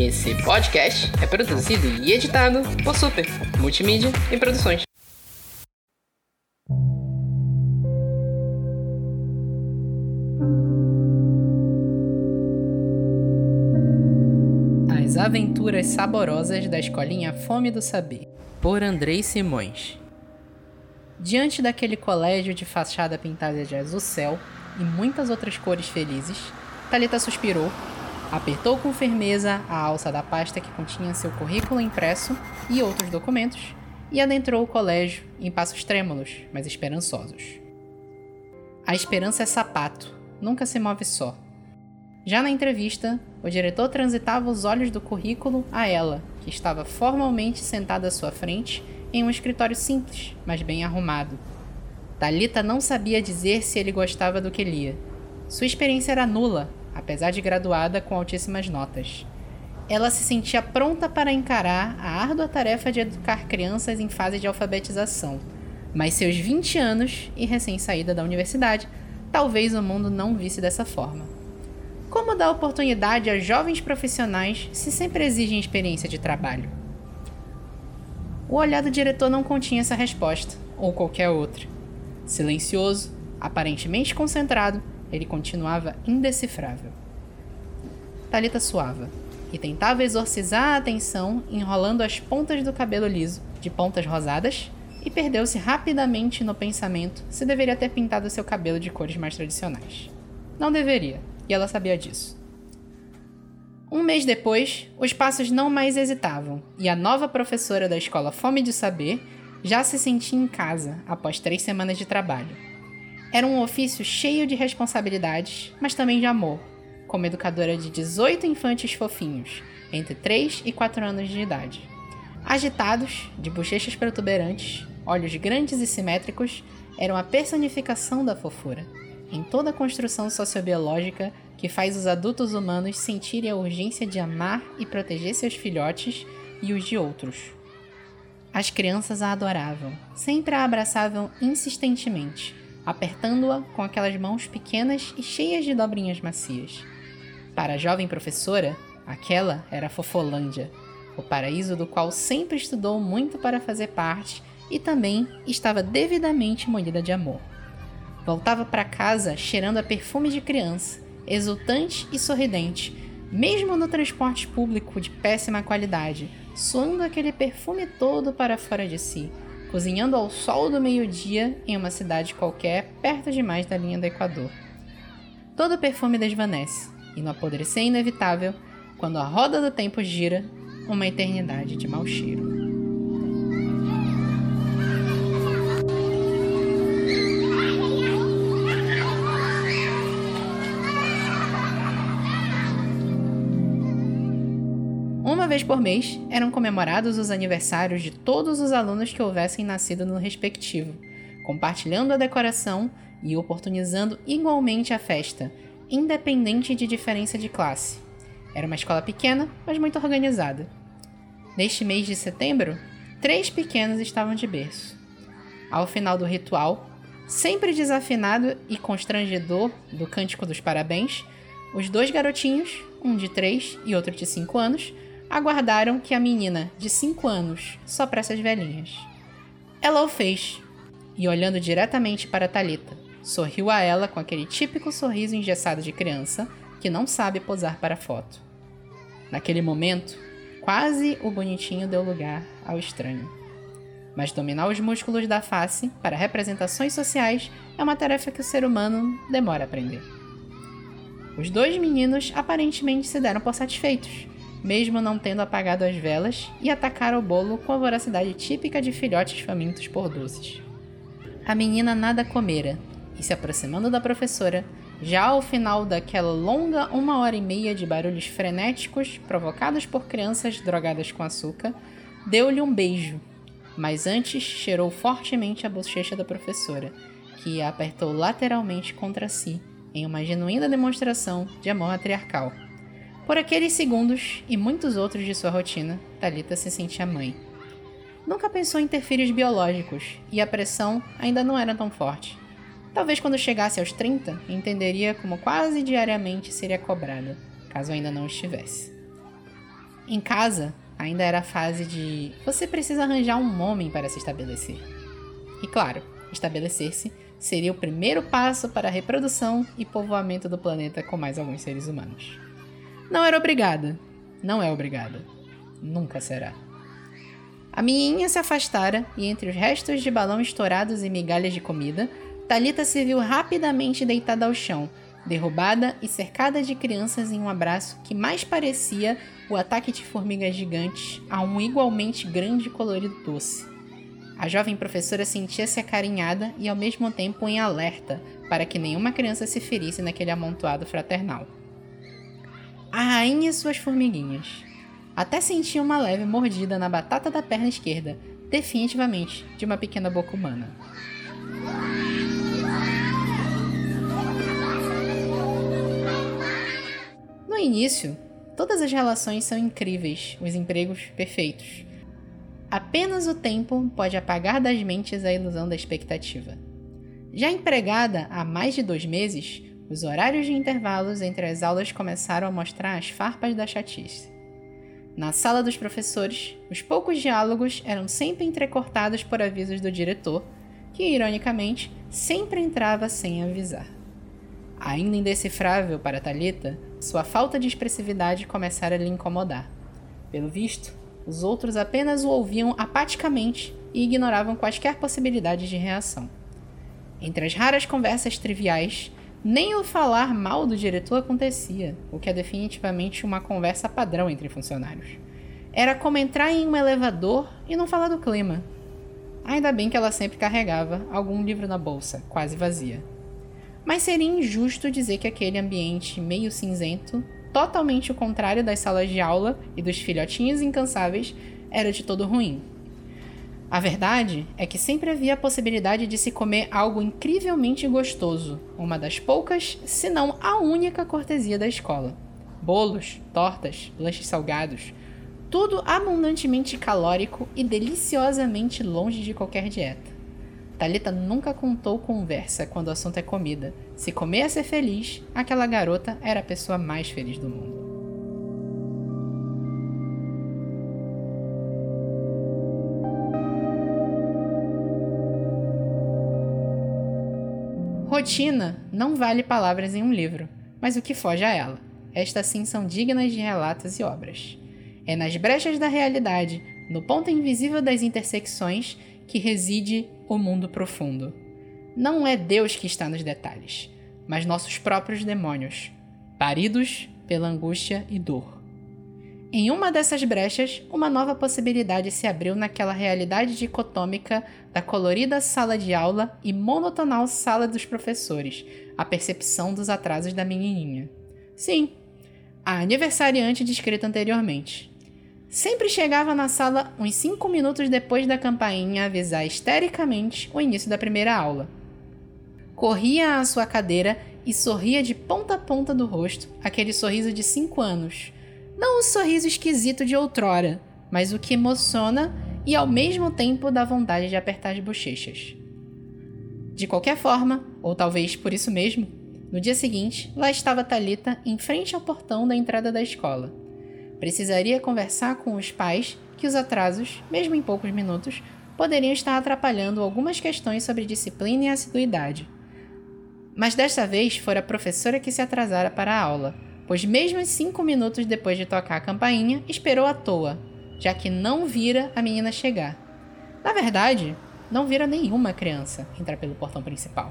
Esse podcast é produzido e editado por Super Multimídia e Produções. As Aventuras Saborosas da Escolinha Fome do Saber, por Andrei Simões. Diante daquele colégio de fachada pintada de azul céu e muitas outras cores felizes, Talita suspirou Apertou com firmeza a alça da pasta que continha seu currículo impresso e outros documentos e adentrou o colégio em passos trêmulos, mas esperançosos. A esperança é sapato, nunca se move só. Já na entrevista, o diretor transitava os olhos do currículo a ela, que estava formalmente sentada à sua frente em um escritório simples, mas bem arrumado. Talita não sabia dizer se ele gostava do que lia. Sua experiência era nula, apesar de graduada com altíssimas notas. Ela se sentia pronta para encarar a árdua tarefa de educar crianças em fase de alfabetização, mas seus 20 anos e recém-saída da universidade, talvez o mundo não visse dessa forma. Como dar oportunidade a jovens profissionais se sempre exigem experiência de trabalho? O olhar do diretor não continha essa resposta, ou qualquer outra. Silencioso, aparentemente concentrado, ele continuava indecifrável. Talita suava e tentava exorcizar a atenção enrolando as pontas do cabelo liso, de pontas rosadas, e perdeu-se rapidamente no pensamento se deveria ter pintado seu cabelo de cores mais tradicionais. Não deveria, e ela sabia disso. Um mês depois, os passos não mais hesitavam, e a nova professora da escola Fome de Saber já se sentia em casa após três semanas de trabalho. Era um ofício cheio de responsabilidades, mas também de amor, como educadora de 18 infantes fofinhos, entre 3 e 4 anos de idade. Agitados, de bochechas protuberantes, olhos grandes e simétricos, eram a personificação da fofura, em toda a construção sociobiológica que faz os adultos humanos sentirem a urgência de amar e proteger seus filhotes e os de outros. As crianças a adoravam, sempre a abraçavam insistentemente, apertando-a com aquelas mãos pequenas e cheias de dobrinhas macias. Para a jovem professora, aquela era a Fofolândia, o paraíso do qual sempre estudou muito para fazer parte e também estava devidamente molhida de amor. Voltava para casa cheirando a perfume de criança, exultante e sorridente, mesmo no transporte público de péssima qualidade, suando aquele perfume todo para fora de si, cozinhando ao sol do meio-dia em uma cidade qualquer perto demais da linha do Equador. Todo o perfume desvanece, e no apodrecer inevitável, quando a roda do tempo gira, uma eternidade de mau cheiro. Vez por mês eram comemorados os aniversários de todos os alunos que houvessem nascido no respectivo, compartilhando a decoração e oportunizando igualmente a festa, independente de diferença de classe. Era uma escola pequena, mas muito organizada. Neste mês de setembro, três pequenos estavam de berço. Ao final do ritual, sempre desafinado e constrangedor do cântico dos parabéns, os dois garotinhos, um de três e outro de cinco anos, aguardaram que a menina, de 5 anos, só essas velhinhas. Ela o fez, e olhando diretamente para Talita, sorriu a ela com aquele típico sorriso engessado de criança que não sabe posar para foto. Naquele momento, quase o bonitinho deu lugar ao estranho. Mas dominar os músculos da face para representações sociais é uma tarefa que o ser humano demora a aprender. Os dois meninos aparentemente se deram por satisfeitos mesmo não tendo apagado as velas, e atacaram o bolo com a voracidade típica de filhotes famintos por doces. A menina nada comera, e se aproximando da professora, já ao final daquela longa uma hora e meia de barulhos frenéticos provocados por crianças drogadas com açúcar, deu-lhe um beijo, mas antes cheirou fortemente a bochecha da professora, que a apertou lateralmente contra si, em uma genuína demonstração de amor matriarcal. Por aqueles segundos e muitos outros de sua rotina, Talita se sentia mãe. Nunca pensou em ter filhos biológicos e a pressão ainda não era tão forte. Talvez quando chegasse aos 30, entenderia como quase diariamente seria cobrada, caso ainda não estivesse. Em casa, ainda era a fase de você precisa arranjar um homem para se estabelecer. E claro, estabelecer-se seria o primeiro passo para a reprodução e povoamento do planeta com mais alguns seres humanos. Não era obrigada, não é obrigada, nunca será. A menininha se afastara e entre os restos de balão estourados e migalhas de comida, Talita se viu rapidamente deitada ao chão, derrubada e cercada de crianças em um abraço que mais parecia o ataque de formigas gigantes a um igualmente grande colorido doce. A jovem professora sentia-se acarinhada e ao mesmo tempo em alerta para que nenhuma criança se ferisse naquele amontoado fraternal. A rainha e suas formiguinhas. Até sentia uma leve mordida na batata da perna esquerda, definitivamente de uma pequena boca humana. No início, todas as relações são incríveis, os empregos perfeitos. Apenas o tempo pode apagar das mentes a ilusão da expectativa. Já empregada há mais de dois meses, os horários de intervalos entre as aulas começaram a mostrar as farpas da chatice. Na sala dos professores, os poucos diálogos eram sempre entrecortados por avisos do diretor, que, ironicamente, sempre entrava sem avisar. Ainda indecifrável para Talita, sua falta de expressividade começara a lhe incomodar. Pelo visto, os outros apenas o ouviam apaticamente e ignoravam quaisquer possibilidades de reação. Entre as raras conversas triviais, nem o falar mal do diretor acontecia, o que é definitivamente uma conversa padrão entre funcionários. Era como entrar em um elevador e não falar do clima. Ainda bem que ela sempre carregava algum livro na bolsa, quase vazia mas seria injusto dizer que aquele ambiente meio cinzento, totalmente o contrário das salas de aula e dos filhotinhos incansáveis, era de todo ruim. A verdade é que sempre havia a possibilidade de se comer algo incrivelmente gostoso, uma das poucas, se não a única cortesia da escola. Bolos, tortas, lanches salgados, tudo abundantemente calórico e deliciosamente longe de qualquer dieta. Talita nunca contou conversa quando o assunto é comida. Se comer é ser feliz, aquela garota era a pessoa mais feliz do mundo. Rotina não vale palavras em um livro, mas o que foge a ela. Estas sim são dignas de relatos e obras. É nas brechas da realidade, no ponto invisível das intersecções, que reside o mundo profundo. Não é Deus que está nos detalhes, mas nossos próprios demônios, paridos pela angústia e dor. Em uma dessas brechas, uma nova possibilidade se abriu naquela realidade dicotômica da colorida sala de aula e monotonal sala dos professores, a percepção dos atrasos da menininha. Sim, a aniversariante descrita anteriormente. Sempre chegava na sala uns 5 minutos depois da campainha avisar histericamente o início da primeira aula. Corria à sua cadeira e sorria de ponta a ponta do rosto, aquele sorriso de 5 anos. Não o sorriso esquisito de outrora, mas o que emociona e ao mesmo tempo dá vontade de apertar as bochechas. De qualquer forma, ou talvez por isso mesmo, no dia seguinte, lá estava Talita em frente ao portão da entrada da escola. Precisaria conversar com os pais que os atrasos, mesmo em poucos minutos, poderiam estar atrapalhando algumas questões sobre disciplina e assiduidade. Mas desta vez fora a professora que se atrasara para a aula, pois mesmo cinco minutos depois de tocar a campainha, esperou à toa, já que não vira a menina chegar. Na verdade, não vira nenhuma criança entrar pelo portão principal.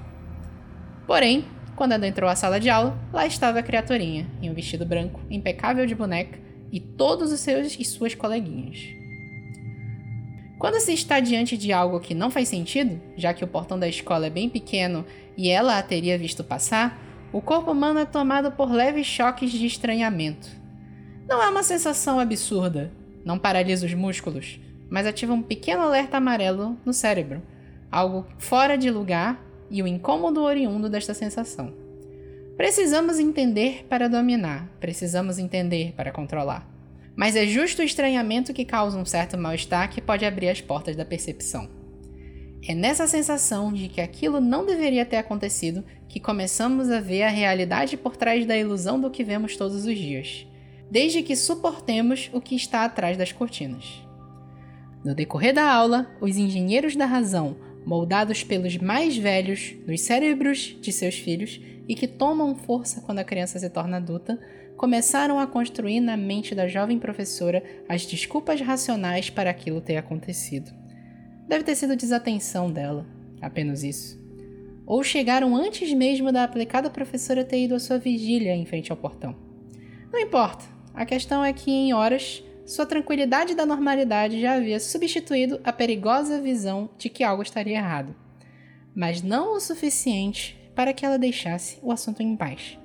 Porém, quando ela entrou à sala de aula, lá estava a criaturinha, em um vestido branco, impecável de boneca, e todos os seus e suas coleguinhas. Quando se está diante de algo que não faz sentido, já que o portão da escola é bem pequeno e ela a teria visto passar, o corpo humano é tomado por leves choques de estranhamento. Não é uma sensação absurda, não paralisa os músculos, mas ativa um pequeno alerta amarelo no cérebro, algo fora de lugar e o incômodo oriundo desta sensação. Precisamos entender para dominar, precisamos entender para controlar. Mas é justo o estranhamento que causa um certo mal-estar que pode abrir as portas da percepção. É nessa sensação de que aquilo não deveria ter acontecido que começamos a ver a realidade por trás da ilusão do que vemos todos os dias. desde que suportemos o que está atrás das cortinas. No decorrer da aula, os engenheiros da razão, moldados pelos mais velhos nos cérebros de seus filhos e que tomam força quando a criança se torna adulta, começaram a construir na mente da jovem professora as desculpas racionais para aquilo ter acontecido. Deve ter sido desatenção dela, apenas isso. Ou chegaram antes mesmo da aplicada professora ter ido à sua vigília em frente ao portão. Não importa, a questão é que em horas sua tranquilidade da normalidade já havia substituído a perigosa visão de que algo estaria errado, mas não o suficiente para que ela deixasse o assunto em paz.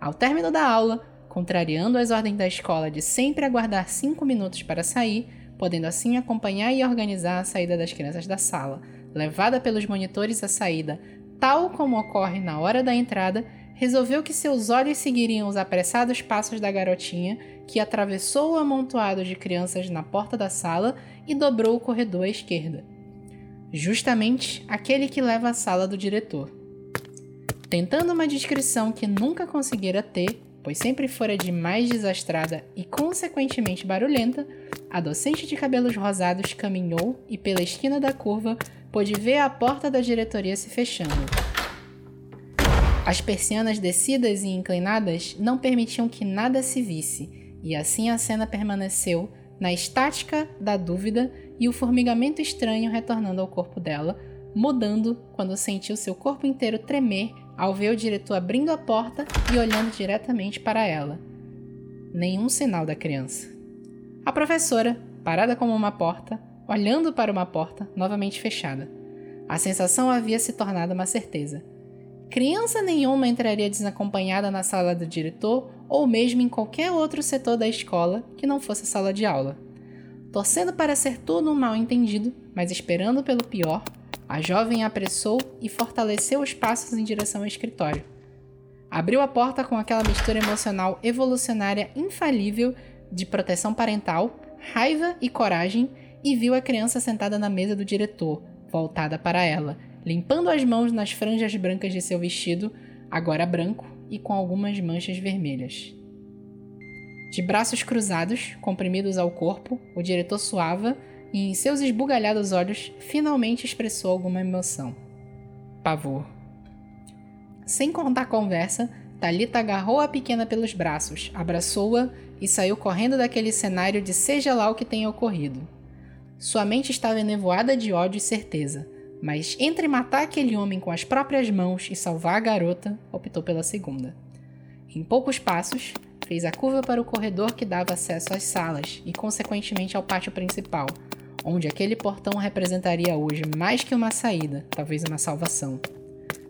Ao término da aula, contrariando as ordens da escola de sempre aguardar cinco minutos para sair, podendo assim acompanhar e organizar a saída das crianças da sala, levada pelos monitores à saída, tal como ocorre na hora da entrada, resolveu que seus olhos seguiriam os apressados passos da garotinha, que atravessou o amontoado de crianças na porta da sala e dobrou o corredor à esquerda. Justamente aquele que leva à sala do diretor. Tentando uma descrição que nunca conseguira ter, pois sempre fora demais desastrada e consequentemente barulhenta, a docente de cabelos rosados caminhou e pela esquina da curva pôde ver a porta da diretoria se fechando. As persianas descidas e inclinadas não permitiam que nada se visse, e assim a cena permaneceu na estática da dúvida e o formigamento estranho retornando ao corpo dela, mudando quando sentiu seu corpo inteiro tremer ao ver o diretor abrindo a porta e olhando diretamente para ela. Nenhum sinal da criança. A professora, parada como uma porta, olhando para uma porta novamente fechada. A sensação havia se tornado uma certeza. Criança nenhuma entraria desacompanhada na sala do diretor ou mesmo em qualquer outro setor da escola que não fosse sala de aula. Torcendo para ser tudo um mal entendido, mas esperando pelo pior, a jovem apressou e fortaleceu os passos em direção ao escritório. Abriu a porta com aquela mistura emocional evolucionária infalível de proteção parental, raiva e coragem e viu a criança sentada na mesa do diretor, voltada para ela, limpando as mãos nas franjas brancas de seu vestido, agora branco e com algumas manchas vermelhas. De braços cruzados, comprimidos ao corpo, o diretor suava e em seus esbugalhados olhos finalmente expressou alguma emoção. Pavor. Sem contar a conversa, Talita agarrou a pequena pelos braços, abraçou-a e saiu correndo daquele cenário de seja lá o que tenha ocorrido. Sua mente estava enevoada de ódio e certeza, mas entre matar aquele homem com as próprias mãos e salvar a garota, optou pela segunda. Em poucos passos, fez a curva para o corredor que dava acesso às salas e, consequentemente, ao pátio principal, onde aquele portão representaria hoje mais que uma saída, talvez uma salvação.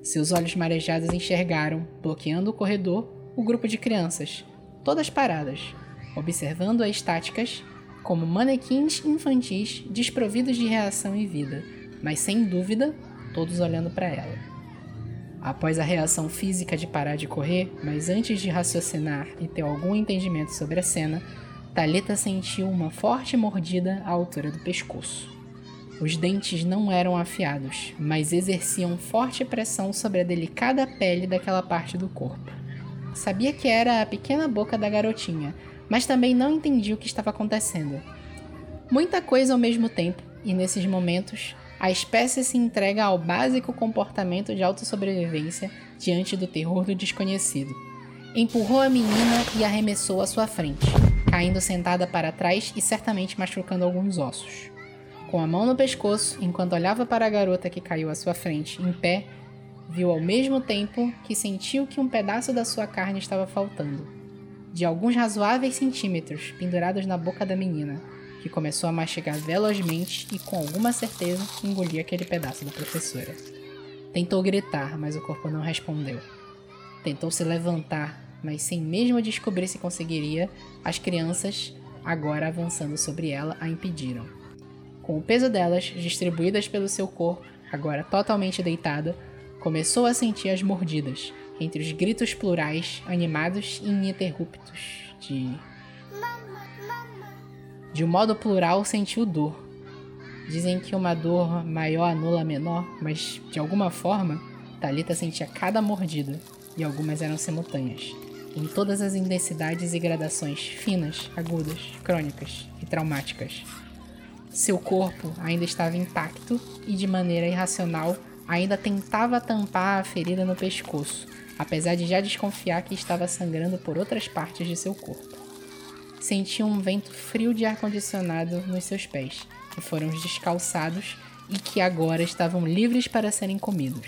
Seus olhos marejados enxergaram, bloqueando o corredor, o grupo de crianças, todas paradas, observando-a estáticas, como manequins infantis desprovidos de reação e vida, mas sem dúvida, todos olhando para ela. Após a reação física de parar de correr, mas antes de raciocinar e ter algum entendimento sobre a cena, Talita sentiu uma forte mordida à altura do pescoço. Os dentes não eram afiados, mas exerciam forte pressão sobre a delicada pele daquela parte do corpo. Sabia que era a pequena boca da garotinha, mas também não entendia o que estava acontecendo. Muita coisa ao mesmo tempo, e nesses momentos, a espécie se entrega ao básico comportamento de autossobrevivência diante do terror do desconhecido. Empurrou a menina e arremessou à sua frente caindo sentada para trás e certamente machucando alguns ossos. Com a mão no pescoço, enquanto olhava para a garota que caiu à sua frente, em pé, viu ao mesmo tempo que sentiu que um pedaço da sua carne estava faltando. De alguns razoáveis centímetros pendurados na boca da menina, que começou a mastigar velozmente e com alguma certeza engolia aquele pedaço da professora. Tentou gritar, mas o corpo não respondeu. Tentou se levantar, mas sem mesmo descobrir se conseguiria, as crianças, agora avançando sobre ela, a impediram. Com o peso delas distribuídas pelo seu corpo, agora totalmente deitada, começou a sentir as mordidas, entre os gritos plurais, animados e ininterruptos, de. De um modo plural, sentiu dor. Dizem que uma dor maior anula a menor, mas de alguma forma, Talita sentia cada mordida, e algumas eram simultâneas. em todas as intensidades e gradações finas, agudas, crônicas e traumáticas. Seu corpo ainda estava intacto e, de maneira irracional, ainda tentava tampar a ferida no pescoço, apesar de já desconfiar que estava sangrando por outras partes de seu corpo. Sentia um vento frio de ar-condicionado nos seus pés, que foram descalçados e que agora estavam livres para serem comidos.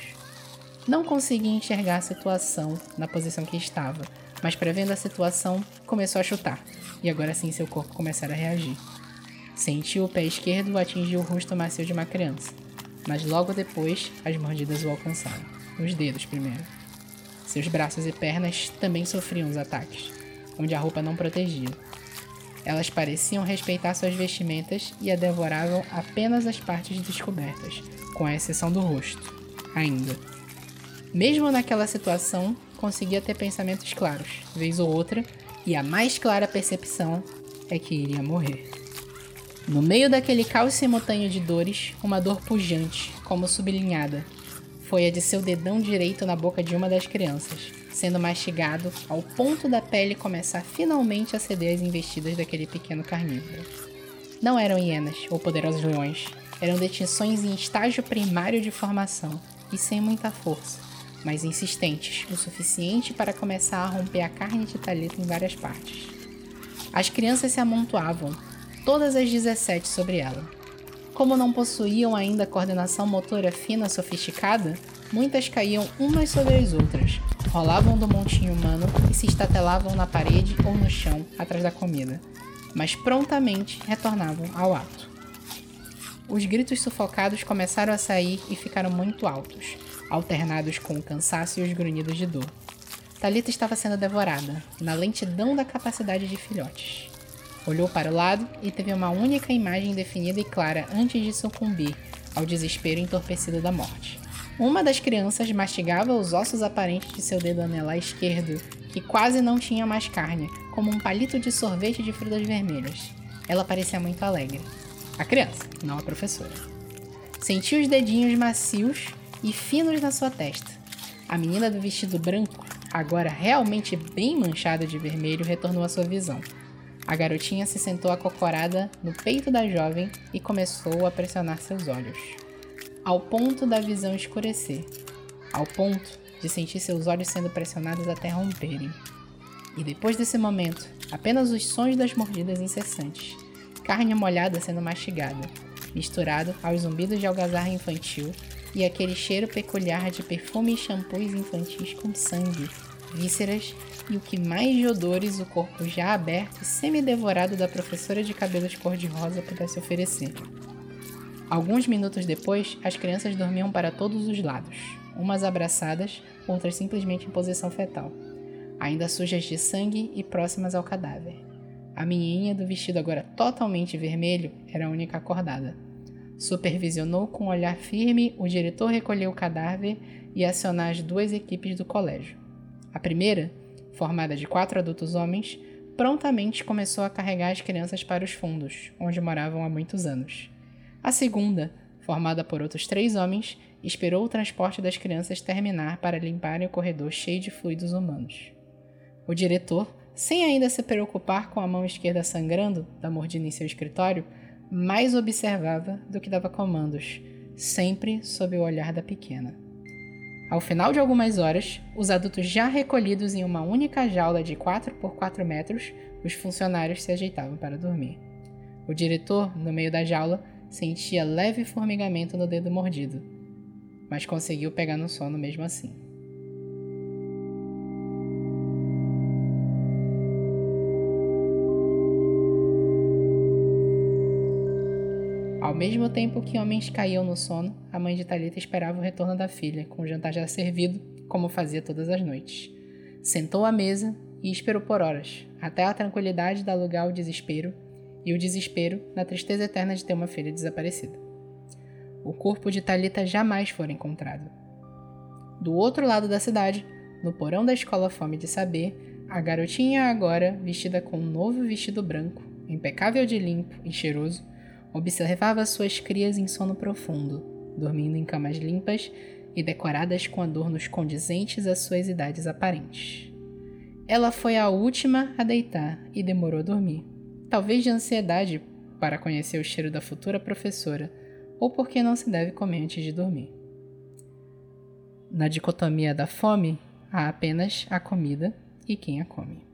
Não conseguia enxergar a situação na posição que estava, mas prevendo a situação, começou a chutar, e agora sim seu corpo começara a reagir. Sentiu o pé esquerdo atingir o rosto macio de uma criança, mas logo depois as mordidas o alcançaram, nos dedos primeiro. Seus braços e pernas também sofriam os ataques, onde a roupa não protegia. Elas pareciam respeitar suas vestimentas e a devoravam apenas as partes descobertas, com a exceção do rosto, ainda. Mesmo naquela situação, conseguia ter pensamentos claros, vez ou outra, e a mais clara percepção é que iria morrer. No meio daquele caos simultâneo de dores, uma dor pujante, como sublinhada, foi a de seu dedão direito na boca de uma das crianças, sendo mastigado ao ponto da pele começar finalmente a ceder às investidas daquele pequeno carnívoro. Não eram hienas ou poderosos leões, eram detenções em estágio primário de formação e sem muita força, mas insistentes o suficiente para começar a romper a carne de Talita em várias partes. As crianças se amontoavam, todas as 17 sobre ela. Como não possuíam ainda coordenação motora fina sofisticada, muitas caíam umas sobre as outras, rolavam do montinho humano e se estatelavam na parede ou no chão atrás da comida, mas prontamente retornavam ao ato. Os gritos sufocados começaram a sair e ficaram muito altos, alternados com o cansaço e os grunhidos de dor. Talita estava sendo devorada, na lentidão da capacidade de filhotes. Olhou para o lado e teve uma única imagem definida e clara antes de sucumbir ao desespero entorpecido da morte. Uma das crianças mastigava os ossos aparentes de seu dedo anelar esquerdo, que quase não tinha mais carne, como um palito de sorvete de frutas vermelhas. Ela parecia muito alegre. A criança, não a professora. Sentiu os dedinhos macios e finos na sua testa. A menina do vestido branco, agora realmente bem manchada de vermelho, retornou à sua visão. A garotinha se sentou acocorada no peito da jovem e começou a pressionar seus olhos, ao ponto da visão escurecer, ao ponto de sentir seus olhos sendo pressionados até romperem. E depois desse momento, apenas os sons das mordidas incessantes, carne molhada sendo mastigada, misturado aos zumbidos de algazarra infantil e aquele cheiro peculiar de perfume e shampoos infantis com sangue, vísceras e o que mais de odores o corpo já aberto e semi-devorado da professora de cabelos cor-de-rosa pudesse oferecer. Alguns minutos depois, as crianças dormiam para todos os lados, umas abraçadas, outras simplesmente em posição fetal, ainda sujas de sangue e próximas ao cadáver. A menininha do vestido agora totalmente vermelho era a única acordada. Supervisionou com um olhar firme o diretor recolher o cadáver e acionar as duas equipes do colégio. A primeira formada de quatro adultos homens, prontamente começou a carregar as crianças para os fundos, onde moravam há muitos anos. A segunda, formada por outros três homens, esperou o transporte das crianças terminar para limparem o corredor cheio de fluidos humanos. O diretor, sem ainda se preocupar com a mão esquerda sangrando da mordida em seu escritório, mais observava do que dava comandos, sempre sob o olhar da pequena. Ao final de algumas horas, os adultos já recolhidos em uma única jaula de 4 por 4 metros, os funcionários se ajeitavam para dormir. O diretor, no meio da jaula, sentia leve formigamento no dedo mordido, mas conseguiu pegar no sono mesmo assim. Mesmo tempo que homens caíam no sono, a mãe de Talita esperava o retorno da filha, com o jantar já servido, como fazia todas as noites. Sentou à mesa e esperou por horas, até a tranquilidade dar lugar ao desespero, e o desespero na tristeza eterna de ter uma filha desaparecida. O corpo de Talita jamais foi encontrado. Do outro lado da cidade, no porão da escola Fome de Saber, a garotinha agora, vestida com um novo vestido branco, impecável de limpo e cheiroso, observava suas crias em sono profundo, dormindo em camas limpas e decoradas com adornos condizentes às suas idades aparentes. Ela foi a última a deitar e demorou a dormir. Talvez de ansiedade para conhecer o cheiro da futura professora, ou porque não se deve comer antes de dormir. Na dicotomia da fome, há apenas a comida e quem a come.